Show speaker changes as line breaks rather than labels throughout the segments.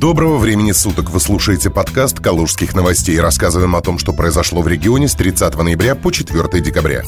Доброго времени суток! Вы слушаете подкаст «Калужских новостей». Рассказываем о том, что произошло в регионе с 30 ноября по 4 декабря.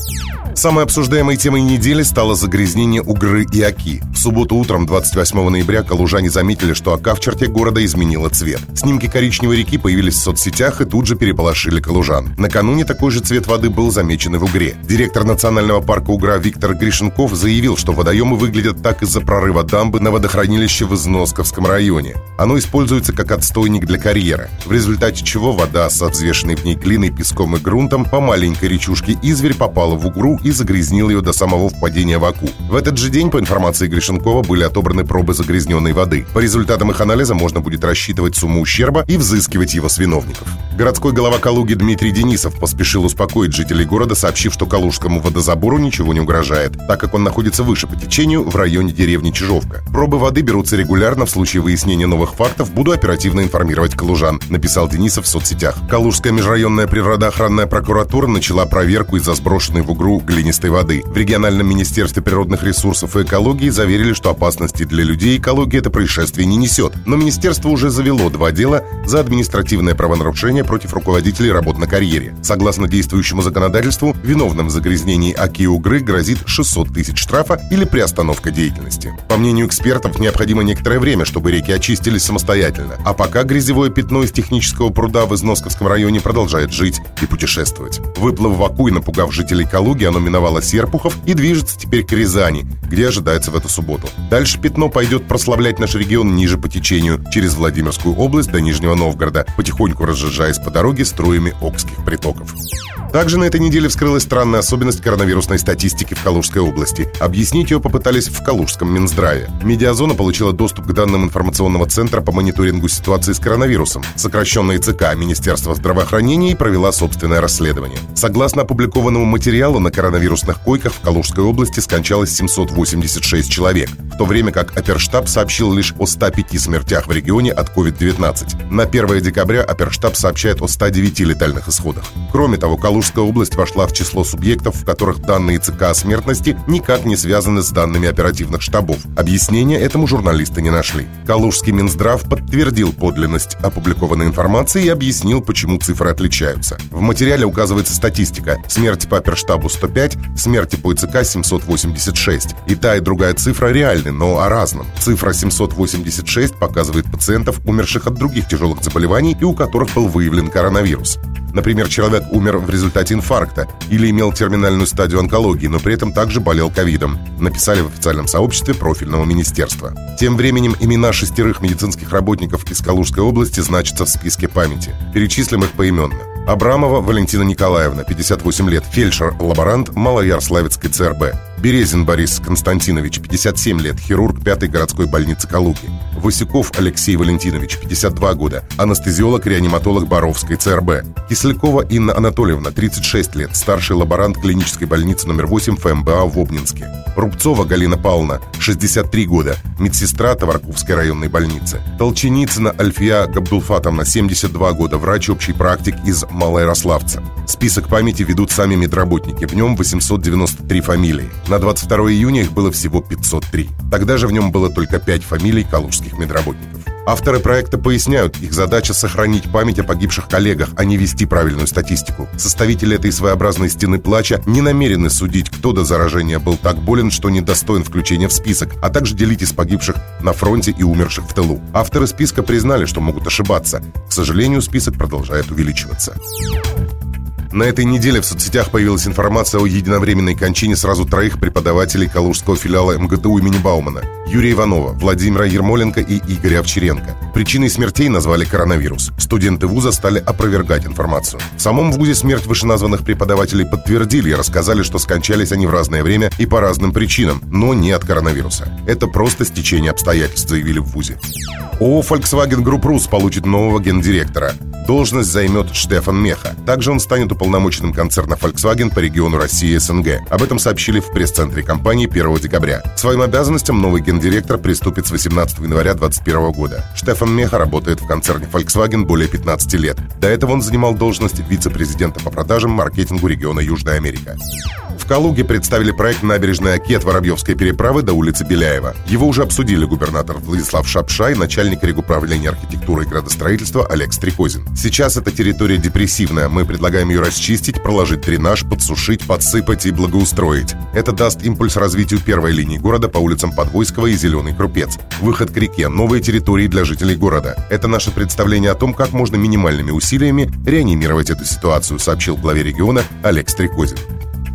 Самой обсуждаемой темой недели стало загрязнение Угры и Оки. В субботу утром 28 ноября калужане заметили, что Ока в черте города изменила цвет. Снимки коричневой реки появились в соцсетях и тут же переполошили калужан. Накануне такой же цвет воды был замечен и в Угре. Директор национального парка Угра Виктор Гришенков заявил, что водоемы выглядят так из-за прорыва дамбы на водохранилище в Износковском районе. Оно используется как отстойник для карьера, в результате чего вода со взвешенной в ней глиной, песком и грунтом по маленькой речушке Изверь попала в Угру и загрязнил ее до самого впадения в Аку. В этот же день, по информации Гришенкова, были отобраны пробы загрязненной воды. По результатам их анализа можно будет рассчитывать сумму ущерба и взыскивать его с виновников. Городской глава Калуги Дмитрий Денисов поспешил успокоить жителей города, сообщив, что Калужскому водозабору ничего не угрожает, так как он находится выше по течению в районе деревни Чижовка. Пробы воды берутся регулярно. В случае выяснения новых фактов буду оперативно информировать калужан, написал Денисов в соцсетях. Калужская межрайонная природоохранная прокуратура начала проверку из-за сброшенной в угру глинистой воды. В региональном министерстве природных ресурсов и экологии заверили, что опасности для людей и экологии это происшествие не несет. Но министерство уже завело два дела за административное правонарушение против руководителей работ на карьере. Согласно действующему законодательству, виновным в загрязнении Оки и Угры грозит 600 тысяч штрафа или приостановка деятельности. По мнению экспертов, необходимо некоторое время, чтобы реки очистились самостоятельно. А пока грязевое пятно из технического пруда в Износковском районе продолжает жить и путешествовать. Выплыв в Аку и напугав жителей Калуги, оно миновало Серпухов и движется теперь к Рязани, где ожидается в эту субботу. Дальше пятно пойдет прославлять наш регион ниже по течению, через Владимирскую область до Нижнего Новгорода, потихоньку разжижаясь по дороге струями Окских притоков. Также на этой неделе вскрылась странная особенность коронавирусной статистики в Калужской области. Объяснить ее попытались в Калужском Минздраве. Медиазона получила доступ к данным информационного центра по мониторингу ситуации с коронавирусом. Сокращенная ЦК Министерства здравоохранения провела собственное расследование. Согласно опубликованному материалу, на коронавирусных койках в Калужской области скончалось 786 человек, в то время как оперштаб сообщил лишь о 105 смертях в регионе от COVID-19. На 1 декабря оперштаб сообщает о 109 летальных исходах. Кроме того, Калужская область вошла в число субъектов, в которых данные ЦК о смертности никак не связаны с данными оперативных штабов. Объяснения этому журналисты не нашли. Калужский Минздрав подтвердил подлинность опубликованной информации и объяснил, почему цифры отличаются. В материале указывается статистика. Смерти по оперштабу 105, смерти по ИЦК 786. И та, и другая цифра реальны, но о разном. Цифра 786 показывает пациентов, умерших от других тяжелых заболеваний и у которых был выявлен коронавирус. Например, человек умер в результате инфаркта или имел терминальную стадию онкологии, но при этом также болел ковидом, написали в официальном сообществе профильного министерства. Тем временем имена шестерых медицинских работников из Калужской области значатся в списке памяти. Перечислим их поименно. Абрамова Валентина Николаевна, 58 лет, фельдшер-лаборант Малоярославецкой ЦРБ. Березин Борис Константинович, 57 лет, хирург 5-й городской больницы Калуги. Васюков Алексей Валентинович, 52 года, анестезиолог-реаниматолог Боровской ЦРБ. Кислякова Инна Анатольевна, 36 лет, старший лаборант клинической больницы номер 8 ФМБА в Обнинске. Рубцова Галина Павловна, 63 года, медсестра Товарковской районной больницы. Толченицына Альфия Габдулфатовна, 72 года, врач общей практик из Малоярославца. Список памяти ведут сами медработники, в нем 893 фамилии. На 22 июня их было всего 503. Тогда же в нем было только 5 фамилий калужских медработников. Авторы проекта поясняют, их задача сохранить память о погибших коллегах, а не вести правильную статистику. Составители этой своеобразной стены плача не намерены судить, кто до заражения был так болен, что недостоин включения в список, а также делить из погибших на фронте и умерших в тылу. Авторы списка признали, что могут ошибаться. К сожалению, список продолжает увеличиваться. На этой неделе в соцсетях появилась информация о единовременной кончине сразу троих преподавателей Калужского филиала МГТУ имени Баумана – Юрия Иванова, Владимира Ермоленко и Игоря Овчаренко. Причиной смертей назвали коронавирус. Студенты вуза стали опровергать информацию. В самом вузе смерть вышеназванных преподавателей подтвердили и рассказали, что скончались они в разное время и по разным причинам, но не от коронавируса. Это просто стечение обстоятельств, заявили в вузе. ООО Volkswagen Group Rus получит нового гендиректора. Должность займет Штефан Меха. Также он станет уполномоченным концерна Volkswagen по региону России и СНГ. Об этом сообщили в пресс-центре компании 1 декабря. К своим обязанностям новый гендиректор приступит с 18 января 2021 года. Штефан Меха работает в концерне Volkswagen более 15 лет. До этого он занимал должность вице-президента по продажам маркетингу региона Южная Америка. В Калуге представили проект «Набережная Оки» от Воробьевской переправы до улицы Беляева. Его уже обсудили губернатор Владислав Шапша и начальник регуправления архитектуры и градостроительства Олег Стрекозин. Сейчас эта территория депрессивная. Мы предлагаем ее расчистить, проложить дренаж, подсушить, подсыпать и благоустроить. Это даст импульс развитию первой линии города по улицам Подвойского и Зеленый Крупец. Выход к реке, новые территории для жителей города. Это наше представление о том, как можно минимальными усилиями реанимировать эту ситуацию, сообщил главе региона Олег Стрекозин.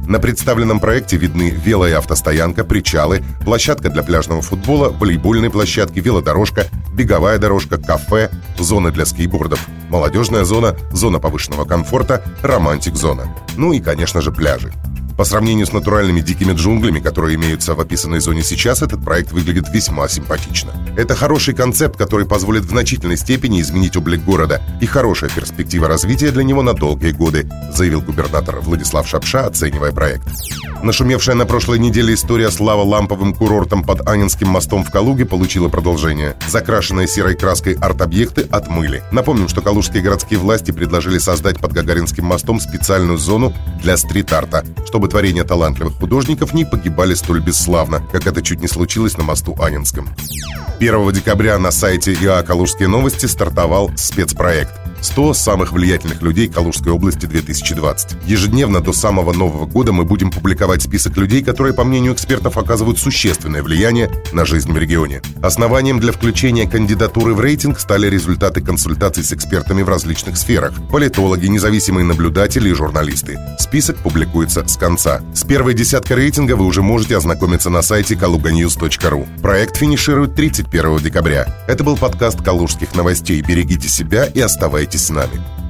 На представленном проекте видны вело- и автостоянка, причалы, площадка для пляжного футбола, волейбольные площадки, велодорожка, беговая дорожка, кафе, зоны для скейтбордов, молодежная зона, зона повышенного комфорта, романтик-зона. Ну и, конечно же, пляжи. По сравнению с натуральными дикими джунглями, которые имеются в описанной зоне сейчас, этот проект выглядит весьма симпатично. Это хороший концепт, который позволит в значительной степени изменить облик города и хорошая перспектива развития для него на долгие годы, заявил губернатор Владислав Шапша, оценивая проект. Нашумевшая на прошлой неделе история с лава-ламповым курортом под Анинским мостом в Калуге получила продолжение. Закрашенные серой краской арт-объекты отмыли. Напомним, что калужские городские власти предложили создать под Гагаринским мостом специальную зону для стрит-арта, чтобы творения талантливых художников не погибали столь бесславно, как это чуть не случилось на мосту Анинском. 1 декабря на сайте ИА «Калужские новости» стартовал спецпроект – 100 самых влиятельных людей Калужской области 2020. Ежедневно до самого Нового года мы будем публиковать список людей, которые, по мнению экспертов, оказывают существенное влияние на жизнь в регионе. Основанием для включения кандидатуры в рейтинг стали результаты консультаций с экспертами в различных сферах – политологи, независимые наблюдатели и журналисты. Список публикуется с конца. С первой десяткой рейтинга вы уже можете ознакомиться на сайте kaluganews.ru. Проект финиширует 31 декабря. Это был подкаст «Калужских новостей». Берегите себя и оставайтесь Оставайтесь с нами.